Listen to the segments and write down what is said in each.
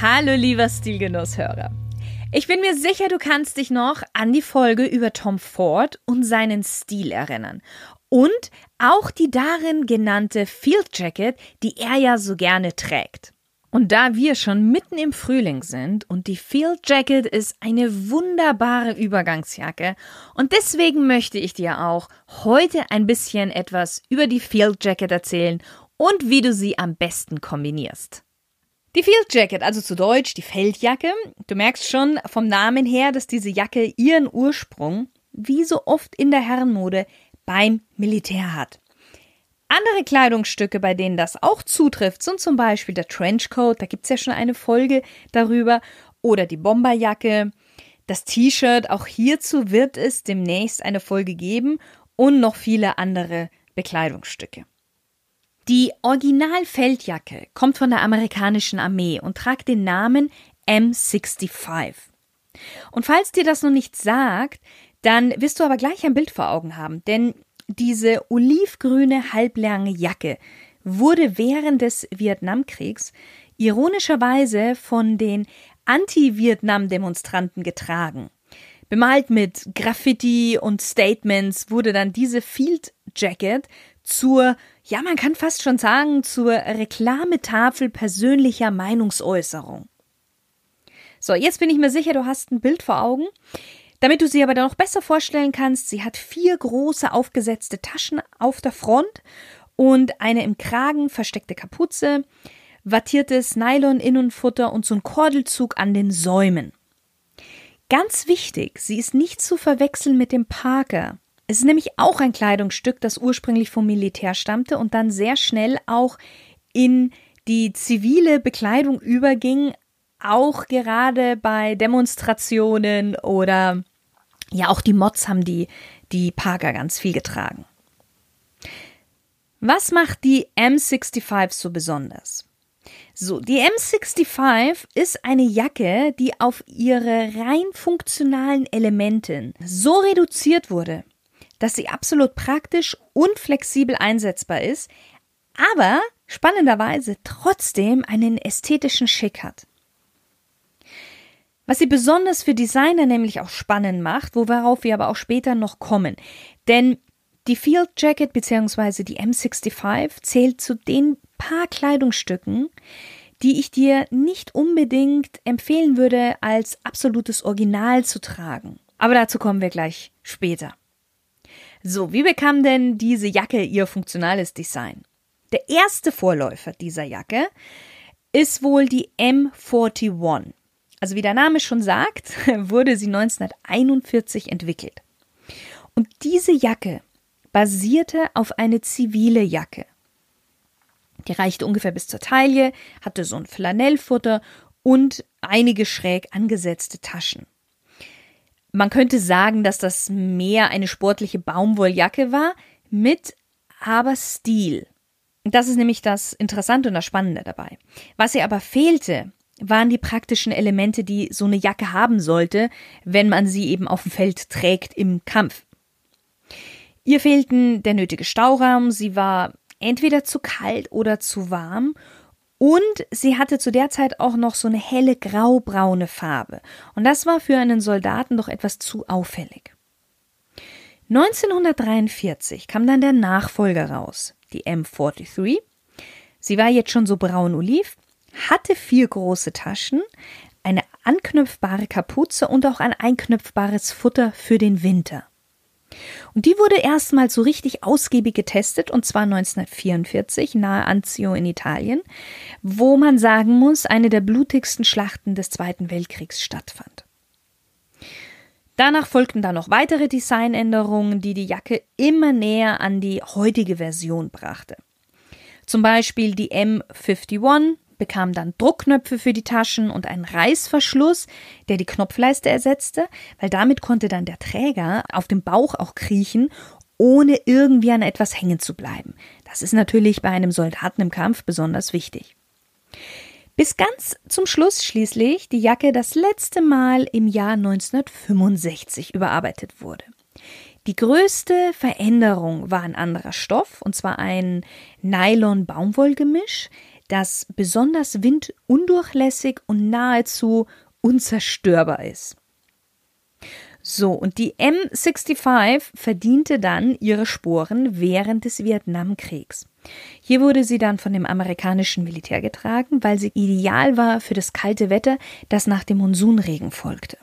Hallo lieber Stilgenusshörer. Ich bin mir sicher, du kannst dich noch an die Folge über Tom Ford und seinen Stil erinnern. Und auch die darin genannte Field Jacket, die er ja so gerne trägt. Und da wir schon mitten im Frühling sind und die Field Jacket ist eine wunderbare Übergangsjacke und deswegen möchte ich dir auch heute ein bisschen etwas über die Field Jacket erzählen und wie du sie am besten kombinierst. Die Field Jacket, also zu Deutsch die Feldjacke. Du merkst schon vom Namen her, dass diese Jacke ihren Ursprung, wie so oft in der Herrenmode, beim Militär hat. Andere Kleidungsstücke, bei denen das auch zutrifft, sind zum Beispiel der Trenchcoat, da gibt's ja schon eine Folge darüber, oder die Bomberjacke, das T-Shirt, auch hierzu wird es demnächst eine Folge geben und noch viele andere Bekleidungsstücke. Die Original-Feldjacke kommt von der amerikanischen Armee und tragt den Namen M65. Und falls dir das noch nicht sagt, dann wirst du aber gleich ein Bild vor Augen haben, denn diese olivgrüne halblange Jacke wurde während des Vietnamkriegs ironischerweise von den Anti-Vietnam-Demonstranten getragen. Bemalt mit Graffiti und Statements wurde dann diese Field Jacket zur, ja, man kann fast schon sagen, zur Reklametafel persönlicher Meinungsäußerung. So, jetzt bin ich mir sicher, du hast ein Bild vor Augen. Damit du sie aber dann noch besser vorstellen kannst, sie hat vier große aufgesetzte Taschen auf der Front und eine im Kragen versteckte Kapuze, wattiertes Nylon-Innenfutter und so ein Kordelzug an den Säumen. Ganz wichtig, sie ist nicht zu verwechseln mit dem Parker. Es ist nämlich auch ein Kleidungsstück, das ursprünglich vom Militär stammte und dann sehr schnell auch in die zivile Bekleidung überging, auch gerade bei Demonstrationen oder ja, auch die Mods haben die, die Parker ganz viel getragen. Was macht die M65 so besonders? So, die M65 ist eine Jacke, die auf ihre rein funktionalen Elementen so reduziert wurde, dass sie absolut praktisch und flexibel einsetzbar ist, aber spannenderweise trotzdem einen ästhetischen Schick hat. Was sie besonders für Designer nämlich auch spannend macht, worauf wir aber auch später noch kommen. Denn die Field Jacket bzw. die M65 zählt zu den paar Kleidungsstücken, die ich dir nicht unbedingt empfehlen würde, als absolutes Original zu tragen. Aber dazu kommen wir gleich später. So, wie bekam denn diese Jacke ihr funktionales Design? Der erste Vorläufer dieser Jacke ist wohl die M41. Also wie der Name schon sagt, wurde sie 1941 entwickelt. Und diese Jacke basierte auf eine zivile Jacke. Die reichte ungefähr bis zur Taille, hatte so ein Flanellfutter und einige schräg angesetzte Taschen. Man könnte sagen, dass das mehr eine sportliche Baumwolljacke war, mit aber Stil. Das ist nämlich das Interessante und das Spannende dabei. Was ihr aber fehlte, waren die praktischen Elemente, die so eine Jacke haben sollte, wenn man sie eben auf dem Feld trägt im Kampf. Ihr fehlten der nötige Stauraum, sie war entweder zu kalt oder zu warm und sie hatte zu der Zeit auch noch so eine helle graubraune Farbe. Und das war für einen Soldaten doch etwas zu auffällig. 1943 kam dann der Nachfolger raus, die M43. Sie war jetzt schon so braun-oliv, hatte vier große Taschen, eine anknüpfbare Kapuze und auch ein einknüpfbares Futter für den Winter. Und die wurde erstmals so richtig ausgiebig getestet, und zwar 1944 nahe Anzio in Italien, wo man sagen muss, eine der blutigsten Schlachten des Zweiten Weltkriegs stattfand. Danach folgten dann noch weitere Designänderungen, die die Jacke immer näher an die heutige Version brachte. Zum Beispiel die M51, bekam dann Druckknöpfe für die Taschen und einen Reißverschluss, der die Knopfleiste ersetzte, weil damit konnte dann der Träger auf dem Bauch auch kriechen, ohne irgendwie an etwas hängen zu bleiben. Das ist natürlich bei einem Soldaten im Kampf besonders wichtig. Bis ganz zum Schluss schließlich die Jacke das letzte Mal im Jahr 1965 überarbeitet wurde. Die größte Veränderung war ein anderer Stoff, und zwar ein Nylon-Baumwollgemisch, das besonders windundurchlässig und nahezu unzerstörbar ist. So, und die M65 verdiente dann ihre Sporen während des Vietnamkriegs. Hier wurde sie dann von dem amerikanischen Militär getragen, weil sie ideal war für das kalte Wetter, das nach dem Monsunregen folgte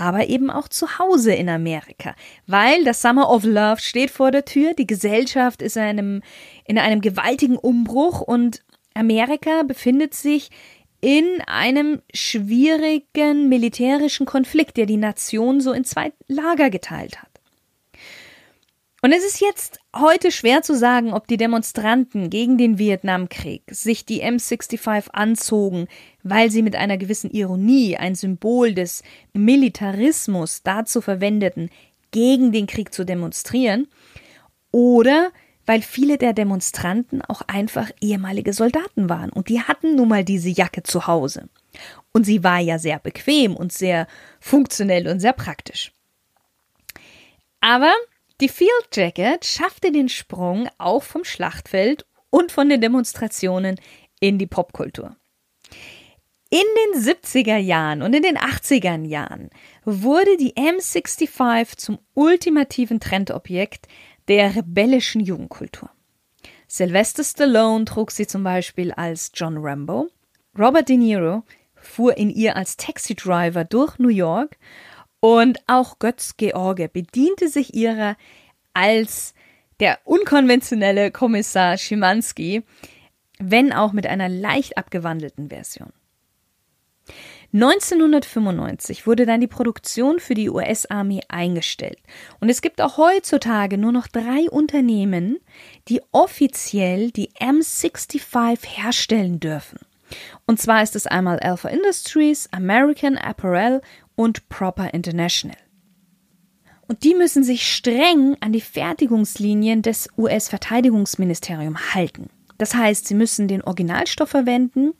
aber eben auch zu Hause in Amerika, weil das Summer of Love steht vor der Tür, die Gesellschaft ist einem, in einem gewaltigen Umbruch und Amerika befindet sich in einem schwierigen militärischen Konflikt, der die Nation so in zwei Lager geteilt hat. Und es ist jetzt heute schwer zu sagen, ob die Demonstranten gegen den Vietnamkrieg sich die M65 anzogen, weil sie mit einer gewissen Ironie ein Symbol des Militarismus dazu verwendeten, gegen den Krieg zu demonstrieren, oder weil viele der Demonstranten auch einfach ehemalige Soldaten waren und die hatten nun mal diese Jacke zu Hause. Und sie war ja sehr bequem und sehr funktionell und sehr praktisch. Aber die Field Jacket schaffte den Sprung auch vom Schlachtfeld und von den Demonstrationen in die Popkultur. In den 70er Jahren und in den 80er Jahren wurde die M65 zum ultimativen Trendobjekt der rebellischen Jugendkultur. Sylvester Stallone trug sie zum Beispiel als John Rambo, Robert De Niro fuhr in ihr als Taxi-Driver durch New York und auch Götz George bediente sich ihrer als der unkonventionelle Kommissar Schimanski, wenn auch mit einer leicht abgewandelten Version. 1995 wurde dann die Produktion für die US-Armee eingestellt. Und es gibt auch heutzutage nur noch drei Unternehmen, die offiziell die M65 herstellen dürfen. Und zwar ist es einmal Alpha Industries, American Apparel und Proper International. Und die müssen sich streng an die Fertigungslinien des US-Verteidigungsministeriums halten. Das heißt, sie müssen den Originalstoff verwenden,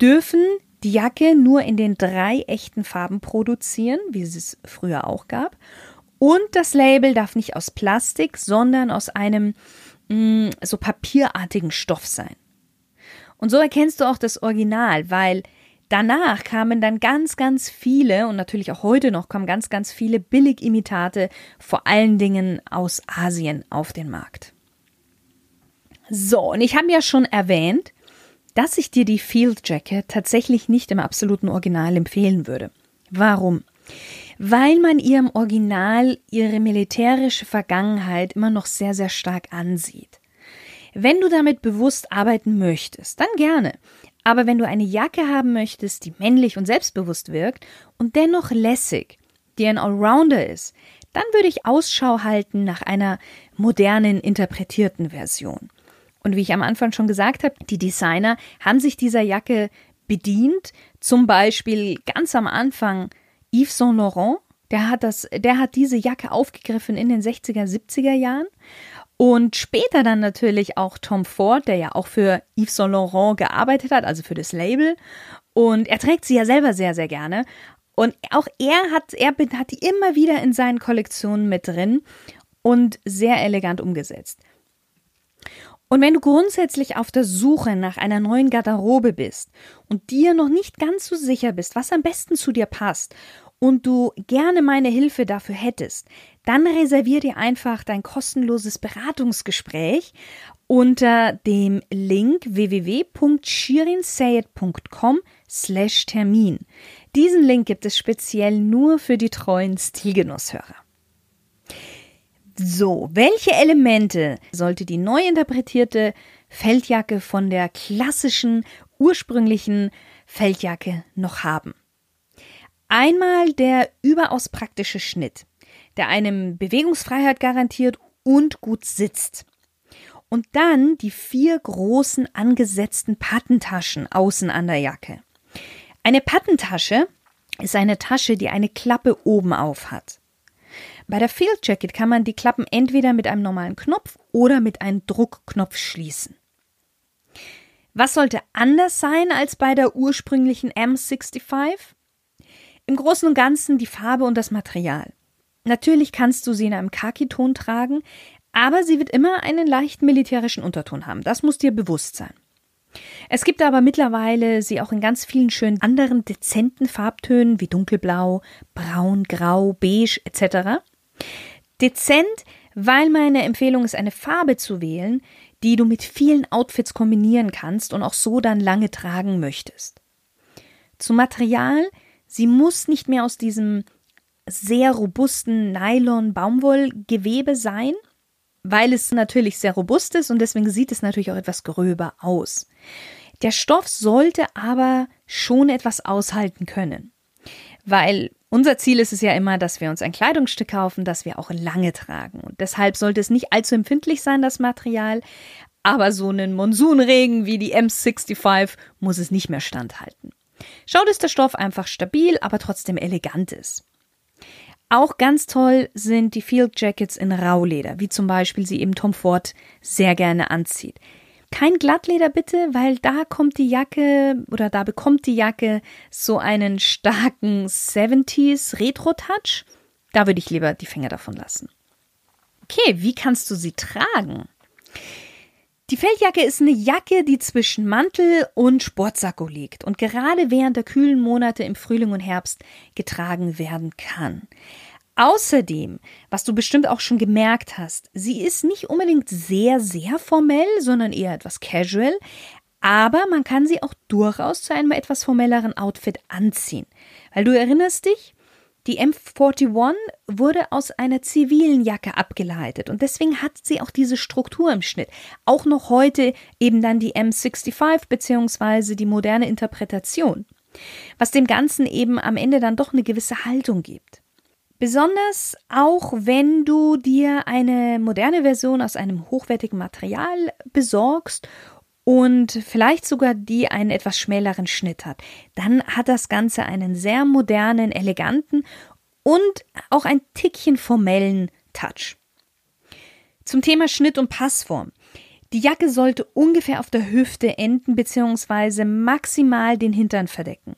dürfen die Jacke nur in den drei echten Farben produzieren, wie es es früher auch gab. Und das Label darf nicht aus Plastik, sondern aus einem mh, mm, so papierartigen Stoff sein. Und so erkennst du auch das Original, weil Danach kamen dann ganz, ganz viele und natürlich auch heute noch kommen ganz, ganz viele Billigimitate, vor allen Dingen aus Asien, auf den Markt. So, und ich habe ja schon erwähnt, dass ich dir die Field Jacket tatsächlich nicht im absoluten Original empfehlen würde. Warum? Weil man ihr im Original ihre militärische Vergangenheit immer noch sehr, sehr stark ansieht. Wenn du damit bewusst arbeiten möchtest, dann gerne. Aber wenn du eine Jacke haben möchtest, die männlich und selbstbewusst wirkt und dennoch lässig, die ein Allrounder ist, dann würde ich Ausschau halten nach einer modernen, interpretierten Version. Und wie ich am Anfang schon gesagt habe, die Designer haben sich dieser Jacke bedient. Zum Beispiel ganz am Anfang Yves Saint Laurent, der hat das, der hat diese Jacke aufgegriffen in den 60er, 70er Jahren und später dann natürlich auch Tom Ford, der ja auch für Yves Saint Laurent gearbeitet hat, also für das Label. Und er trägt sie ja selber sehr, sehr gerne. Und auch er hat, er hat die immer wieder in seinen Kollektionen mit drin und sehr elegant umgesetzt. Und wenn du grundsätzlich auf der Suche nach einer neuen Garderobe bist und dir noch nicht ganz so sicher bist, was am besten zu dir passt und du gerne meine Hilfe dafür hättest, dann reservier dir einfach dein kostenloses Beratungsgespräch unter dem Link www.shirinsayed.com slash Termin. Diesen Link gibt es speziell nur für die treuen Stilgenusshörer. So, welche Elemente sollte die neu interpretierte Feldjacke von der klassischen, ursprünglichen Feldjacke noch haben? Einmal der überaus praktische Schnitt, der einem Bewegungsfreiheit garantiert und gut sitzt. Und dann die vier großen angesetzten Pattentaschen außen an der Jacke. Eine Pattentasche ist eine Tasche, die eine Klappe oben auf hat. Bei der Field Jacket kann man die Klappen entweder mit einem normalen Knopf oder mit einem Druckknopf schließen. Was sollte anders sein als bei der ursprünglichen M65? Im Großen und Ganzen die Farbe und das Material. Natürlich kannst du sie in einem Khaki-Ton tragen, aber sie wird immer einen leicht militärischen Unterton haben. Das muss dir bewusst sein. Es gibt aber mittlerweile sie auch in ganz vielen schönen anderen dezenten Farbtönen wie dunkelblau, braun, grau, beige etc. Dezent, weil meine Empfehlung ist, eine Farbe zu wählen, die du mit vielen Outfits kombinieren kannst und auch so dann lange tragen möchtest. Zum Material, sie muss nicht mehr aus diesem sehr robusten Nylon-Baumwollgewebe sein, weil es natürlich sehr robust ist und deswegen sieht es natürlich auch etwas gröber aus. Der Stoff sollte aber schon etwas aushalten können, weil unser Ziel ist es ja immer, dass wir uns ein Kleidungsstück kaufen, das wir auch lange tragen. Und deshalb sollte es nicht allzu empfindlich sein, das Material, aber so einen Monsunregen wie die M65 muss es nicht mehr standhalten. Schaut, dass der Stoff einfach stabil, aber trotzdem elegant ist. Auch ganz toll sind die Field Jackets in Rauleder, wie zum Beispiel sie eben Tom Ford sehr gerne anzieht. Kein Glattleder bitte, weil da kommt die Jacke oder da bekommt die Jacke so einen starken 70s Retro-Touch. Da würde ich lieber die Finger davon lassen. Okay, wie kannst du sie tragen? Die Feldjacke ist eine Jacke, die zwischen Mantel und Sportsacko liegt und gerade während der kühlen Monate im Frühling und Herbst getragen werden kann. Außerdem, was du bestimmt auch schon gemerkt hast, sie ist nicht unbedingt sehr, sehr formell, sondern eher etwas casual, aber man kann sie auch durchaus zu einem etwas formelleren Outfit anziehen. Weil du erinnerst dich, die M41 wurde aus einer zivilen Jacke abgeleitet und deswegen hat sie auch diese Struktur im Schnitt. Auch noch heute eben dann die M65 beziehungsweise die moderne Interpretation, was dem Ganzen eben am Ende dann doch eine gewisse Haltung gibt. Besonders auch wenn du dir eine moderne Version aus einem hochwertigen Material besorgst und vielleicht sogar die einen etwas schmäleren Schnitt hat, dann hat das Ganze einen sehr modernen, eleganten und auch ein Tickchen formellen Touch. Zum Thema Schnitt und Passform. Die Jacke sollte ungefähr auf der Hüfte enden bzw. maximal den Hintern verdecken.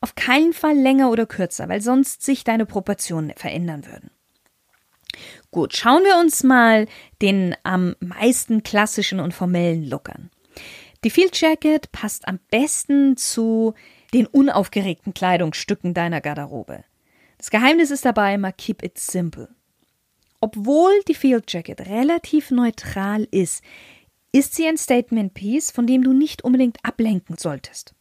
Auf keinen Fall länger oder kürzer, weil sonst sich deine Proportionen verändern würden. Gut, schauen wir uns mal den am meisten klassischen und formellen Look an. Die Field Jacket passt am besten zu den unaufgeregten Kleidungsstücken deiner Garderobe. Das Geheimnis ist dabei immer keep it simple. Obwohl die Field Jacket relativ neutral ist, ist sie ein Statement Piece, von dem du nicht unbedingt ablenken solltest.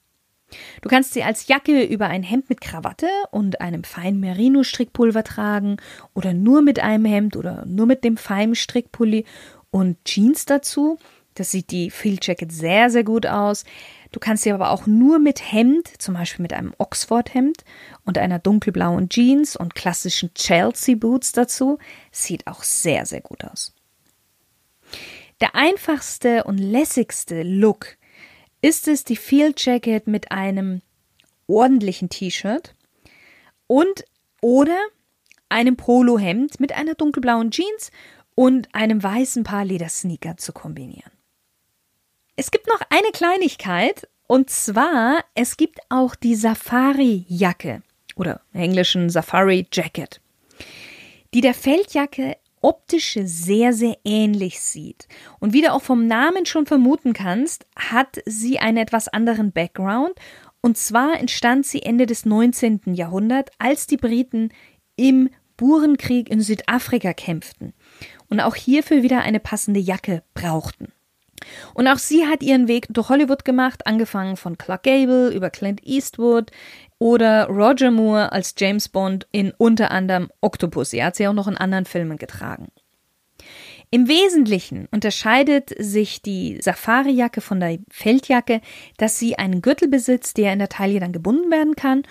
Du kannst sie als Jacke über ein Hemd mit Krawatte und einem feinen Merino-Strickpulver tragen oder nur mit einem Hemd oder nur mit dem feinen Strickpulli und Jeans dazu das sieht die Field Jacket sehr, sehr gut aus. Du kannst sie aber auch nur mit Hemd, zum Beispiel mit einem Oxford-Hemd und einer dunkelblauen Jeans und klassischen Chelsea-Boots dazu. Sieht auch sehr, sehr gut aus. Der einfachste und lässigste Look ist es die Field Jacket mit einem ordentlichen T-Shirt und oder einem Polohemd mit einer dunkelblauen Jeans und einem weißen Paar Ledersneaker zu kombinieren. Es gibt noch eine Kleinigkeit, und zwar, es gibt auch die Safari-Jacke oder englischen Safari Jacket, die der Feldjacke optisch sehr, sehr ähnlich sieht. Und wie du auch vom Namen schon vermuten kannst, hat sie einen etwas anderen Background. Und zwar entstand sie Ende des 19. Jahrhunderts, als die Briten im Burenkrieg in Südafrika kämpften und auch hierfür wieder eine passende Jacke brauchten. Und auch sie hat ihren Weg durch Hollywood gemacht, angefangen von Clark Gable über Clint Eastwood oder Roger Moore als James Bond in unter anderem Octopus. Sie hat sie auch noch in anderen Filmen getragen. Im Wesentlichen unterscheidet sich die Safari-Jacke von der Feldjacke, dass sie einen Gürtel besitzt, der in der Taille dann gebunden werden kann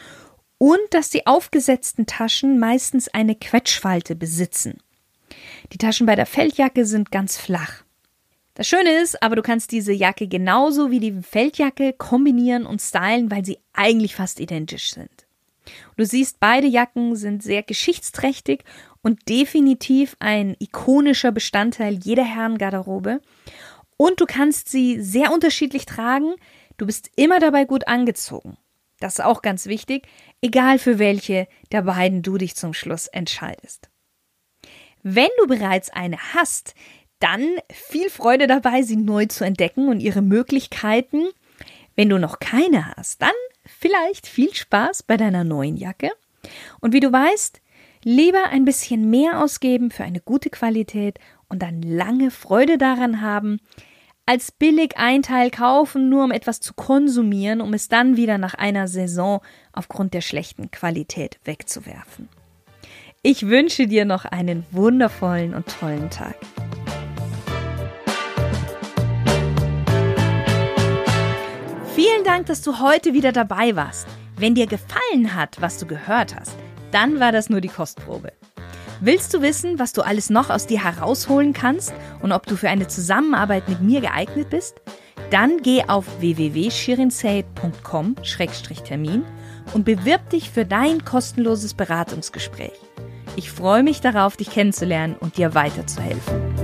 und dass die aufgesetzten Taschen meistens eine Quetschfalte besitzen. Die Taschen bei der Feldjacke sind ganz flach. Das Schöne ist, aber du kannst diese Jacke genauso wie die Feldjacke kombinieren und stylen, weil sie eigentlich fast identisch sind. Du siehst, beide Jacken sind sehr geschichtsträchtig und definitiv ein ikonischer Bestandteil jeder Herrengarderobe. Und du kannst sie sehr unterschiedlich tragen. Du bist immer dabei gut angezogen. Das ist auch ganz wichtig, egal für welche der beiden du dich zum Schluss entscheidest. Wenn du bereits eine hast, dann viel Freude dabei, sie neu zu entdecken und ihre Möglichkeiten. Wenn du noch keine hast, dann vielleicht viel Spaß bei deiner neuen Jacke. Und wie du weißt, lieber ein bisschen mehr ausgeben für eine gute Qualität und dann lange Freude daran haben, als billig ein Teil kaufen, nur um etwas zu konsumieren, um es dann wieder nach einer Saison aufgrund der schlechten Qualität wegzuwerfen. Ich wünsche dir noch einen wundervollen und tollen Tag. Vielen Dank, dass du heute wieder dabei warst. Wenn dir gefallen hat, was du gehört hast, dann war das nur die Kostprobe. Willst du wissen, was du alles noch aus dir herausholen kannst und ob du für eine Zusammenarbeit mit mir geeignet bist? Dann geh auf www.shirinsay.com-termin und bewirb dich für dein kostenloses Beratungsgespräch. Ich freue mich darauf, dich kennenzulernen und dir weiterzuhelfen.